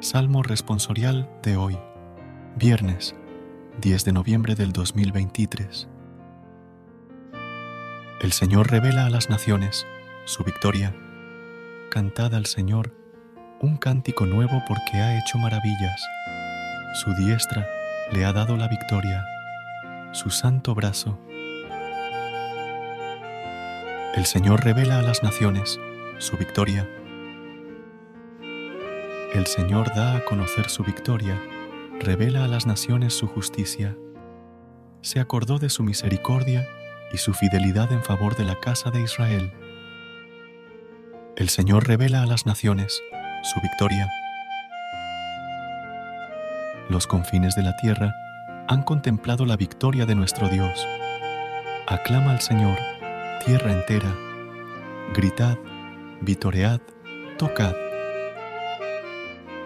Salmo responsorial de hoy, viernes 10 de noviembre del 2023. El Señor revela a las naciones su victoria. Cantad al Señor un cántico nuevo porque ha hecho maravillas. Su diestra le ha dado la victoria, su santo brazo. El Señor revela a las naciones su victoria el Señor da a conocer su victoria, revela a las naciones su justicia. Se acordó de su misericordia y su fidelidad en favor de la casa de Israel. El Señor revela a las naciones su victoria. Los confines de la tierra han contemplado la victoria de nuestro Dios. Aclama al Señor, tierra entera. Gritad, vitoread, tocad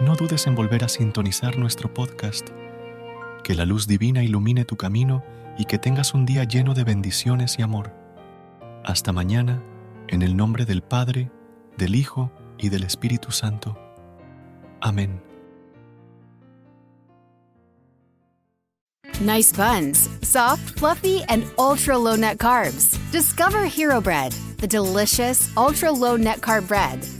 no dudes en volver a sintonizar nuestro podcast. Que la luz divina ilumine tu camino y que tengas un día lleno de bendiciones y amor. Hasta mañana, en el nombre del Padre, del Hijo y del Espíritu Santo. Amén. Nice buns, soft, fluffy, and ultra low net carbs. Discover Hero Bread, the delicious ultra low net carb bread